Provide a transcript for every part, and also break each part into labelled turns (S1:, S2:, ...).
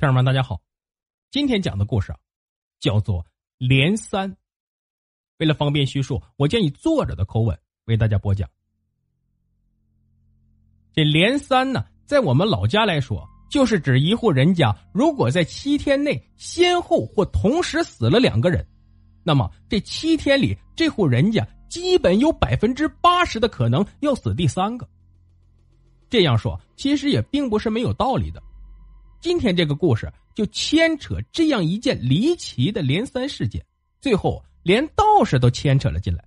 S1: 听友们，大家好，今天讲的故事啊，叫做《连三》。为了方便叙述，我将以作者的口吻为大家播讲。这连三呢，在我们老家来说，就是指一户人家如果在七天内先后或同时死了两个人，那么这七天里，这户人家基本有百分之八十的可能要死第三个。这样说，其实也并不是没有道理的。今天这个故事就牵扯这样一件离奇的连三事件，最后连道士都牵扯了进来。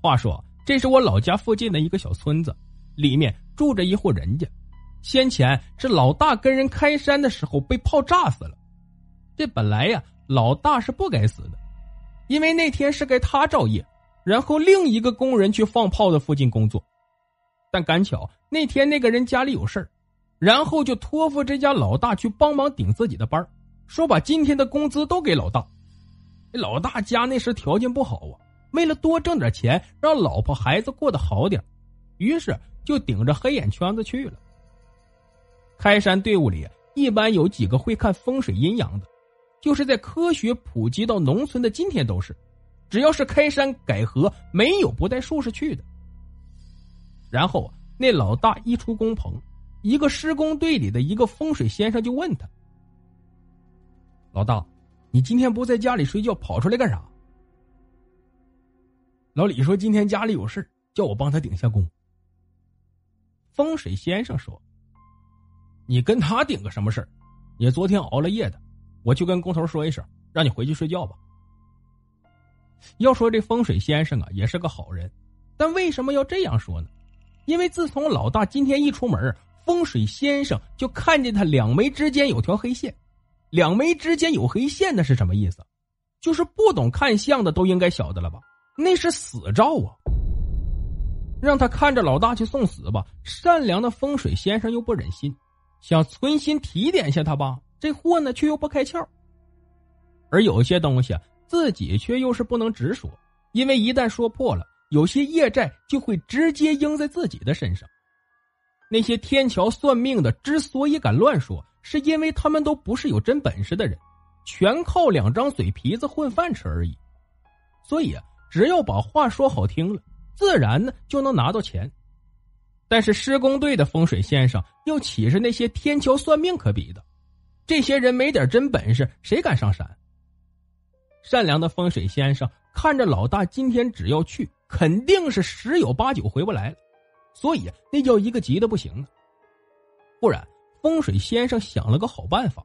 S1: 话说，这是我老家附近的一个小村子，里面住着一户人家。先前是老大跟人开山的时候被炮炸死了。这本来呀，老大是不该死的，因为那天是该他照夜，然后另一个工人去放炮的附近工作。但赶巧那天那个人家里有事儿。然后就托付这家老大去帮忙顶自己的班说把今天的工资都给老大。老大家那时条件不好啊，为了多挣点钱，让老婆孩子过得好点，于是就顶着黑眼圈子去了。开山队伍里一般有几个会看风水阴阳的，就是在科学普及到农村的今天都是，只要是开山改河，没有不带术士去的。然后那老大一出工棚。一个施工队里的一个风水先生就问他：“老大，你今天不在家里睡觉，跑出来干啥？”老李说：“今天家里有事叫我帮他顶下工。”风水先生说：“你跟他顶个什么事儿？你昨天熬了夜的，我去跟工头说一声，让你回去睡觉吧。”要说这风水先生啊，也是个好人，但为什么要这样说呢？因为自从老大今天一出门。风水先生就看见他两眉之间有条黑线，两眉之间有黑线，那是什么意思？就是不懂看相的都应该晓得了吧？那是死兆啊！让他看着老大去送死吧。善良的风水先生又不忍心，想存心提点下他吧。这货呢却又不开窍。而有些东西自己却又是不能直说，因为一旦说破了，有些业债就会直接应在自己的身上。那些天桥算命的之所以敢乱说，是因为他们都不是有真本事的人，全靠两张嘴皮子混饭吃而已。所以啊，只要把话说好听了，自然呢就能拿到钱。但是施工队的风水先生又岂是那些天桥算命可比的？这些人没点真本事，谁敢上山？善良的风水先生看着老大今天只要去，肯定是十有八九回不来了。所以那叫一个急的不行啊！忽然，风水先生想了个好办法。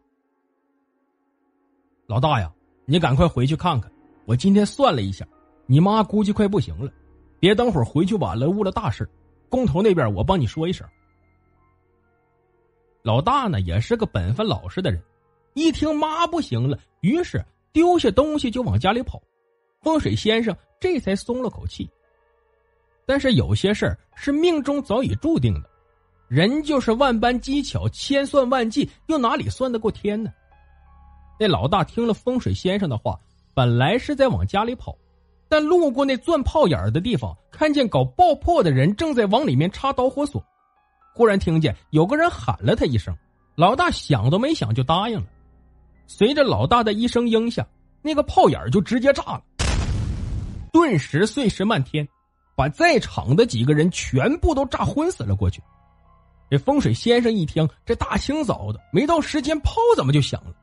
S1: 老大呀，你赶快回去看看，我今天算了一下，你妈估计快不行了，别等会儿回去晚了误了大事。工头那边我帮你说一声。老大呢也是个本分老实的人，一听妈不行了，于是丢下东西就往家里跑。风水先生这才松了口气。但是有些事儿是命中早已注定的，人就是万般机巧，千算万计，又哪里算得过天呢？那老大听了风水先生的话，本来是在往家里跑，但路过那钻炮眼的地方，看见搞爆破的人正在往里面插导火索，忽然听见有个人喊了他一声，老大想都没想就答应了。随着老大的一声应下，那个炮眼就直接炸了，顿时碎石漫天。把在场的几个人全部都炸昏死了过去。这风水先生一听，这大清早的没到时间，炮怎么就响了？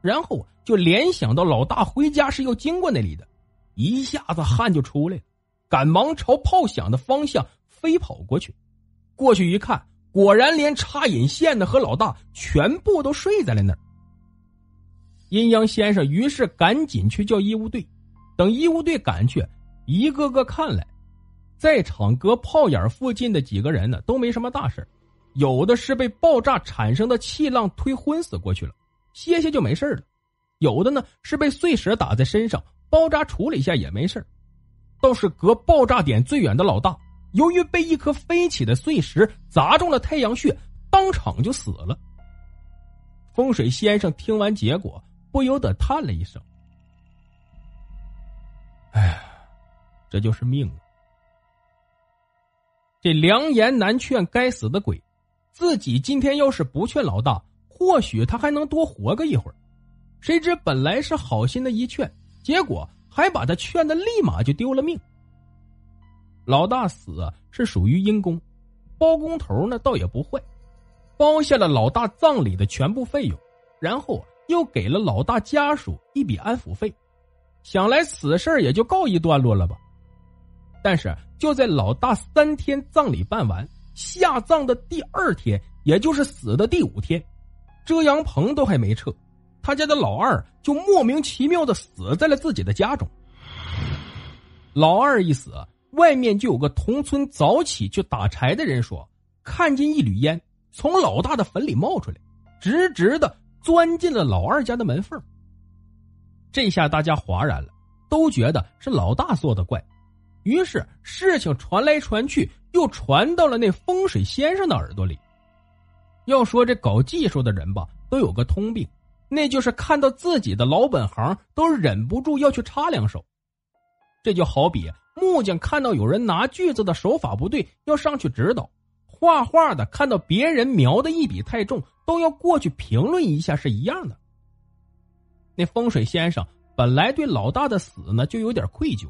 S1: 然后就联想到老大回家是要经过那里的，一下子汗就出来了，赶忙朝炮响的方向飞跑过去。过去一看，果然连插引线的和老大全部都睡在了那儿。阴阳先生于是赶紧去叫医务队，等医务队赶去，一个个看来。在场隔炮眼附近的几个人呢，都没什么大事有的是被爆炸产生的气浪推昏死过去了，歇歇就没事了；有的呢是被碎石打在身上，包扎处理一下也没事倒是隔爆炸点最远的老大，由于被一颗飞起的碎石砸中了太阳穴，当场就死了。风水先生听完结果，不由得叹了一声：“哎，这就是命啊！这良言难劝，该死的鬼！自己今天要是不劝老大，或许他还能多活个一会儿。谁知本来是好心的一劝，结果还把他劝的立马就丢了命。老大死是属于阴公，包工头呢倒也不坏。”包下了老大葬礼的全部费用，然后又给了老大家属一笔安抚费，想来此事也就告一段落了吧。但是就在老大三天葬礼办完下葬的第二天，也就是死的第五天，遮阳棚都还没撤，他家的老二就莫名其妙的死在了自己的家中。老二一死，外面就有个同村早起去打柴的人说，看见一缕烟。从老大的坟里冒出来，直直的钻进了老二家的门缝。这下大家哗然了，都觉得是老大做的怪。于是事情传来传去，又传到了那风水先生的耳朵里。要说这搞技术的人吧，都有个通病，那就是看到自己的老本行，都忍不住要去插两手。这就好比木匠看到有人拿锯子的手法不对，要上去指导。画画的看到别人描的一笔太重，都要过去评论一下，是一样的。那风水先生本来对老大的死呢就有点愧疚，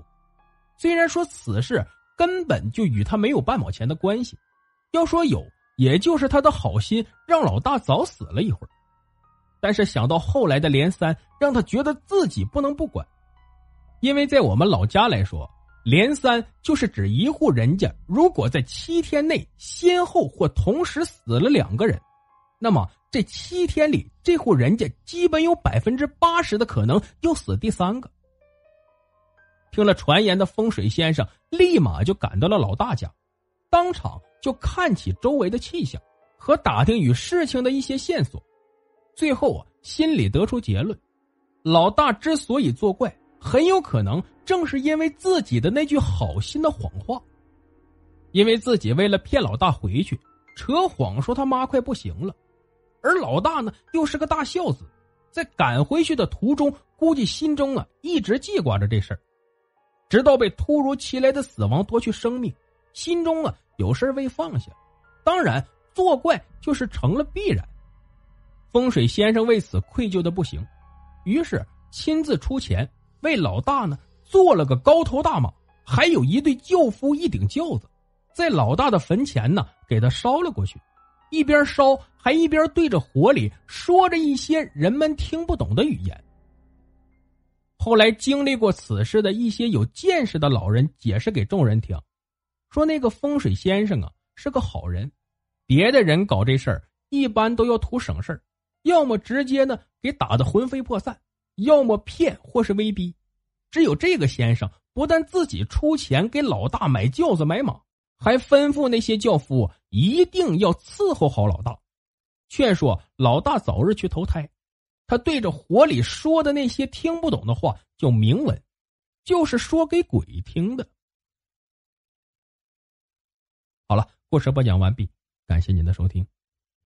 S1: 虽然说此事根本就与他没有半毛钱的关系，要说有，也就是他的好心让老大早死了一会儿。但是想到后来的连三，让他觉得自己不能不管，因为在我们老家来说。连三就是指一户人家，如果在七天内先后或同时死了两个人，那么这七天里，这户人家基本有百分之八十的可能又死第三个。听了传言的风水先生立马就赶到了老大家，当场就看起周围的气象和打听与事情的一些线索，最后啊，心里得出结论：老大之所以作怪。很有可能正是因为自己的那句好心的谎话，因为自己为了骗老大回去，扯谎说他妈快不行了，而老大呢又是个大孝子，在赶回去的途中，估计心中啊一直记挂着这事儿，直到被突如其来的死亡夺去生命，心中啊有事未放下，当然作怪就是成了必然。风水先生为此愧疚的不行，于是亲自出钱。为老大呢做了个高头大马，还有一对轿夫一顶轿子，在老大的坟前呢给他烧了过去，一边烧还一边对着火里说着一些人们听不懂的语言。后来经历过此事的一些有见识的老人解释给众人听，说那个风水先生啊是个好人，别的人搞这事儿一般都要图省事儿，要么直接呢给打得魂飞魄散。要么骗，或是威逼，只有这个先生不但自己出钱给老大买轿子买马，还吩咐那些轿夫一定要伺候好老大，劝说老大早日去投胎。他对着火里说的那些听不懂的话就明文，就是说给鬼听的。好了，故事播讲完毕，感谢您的收听。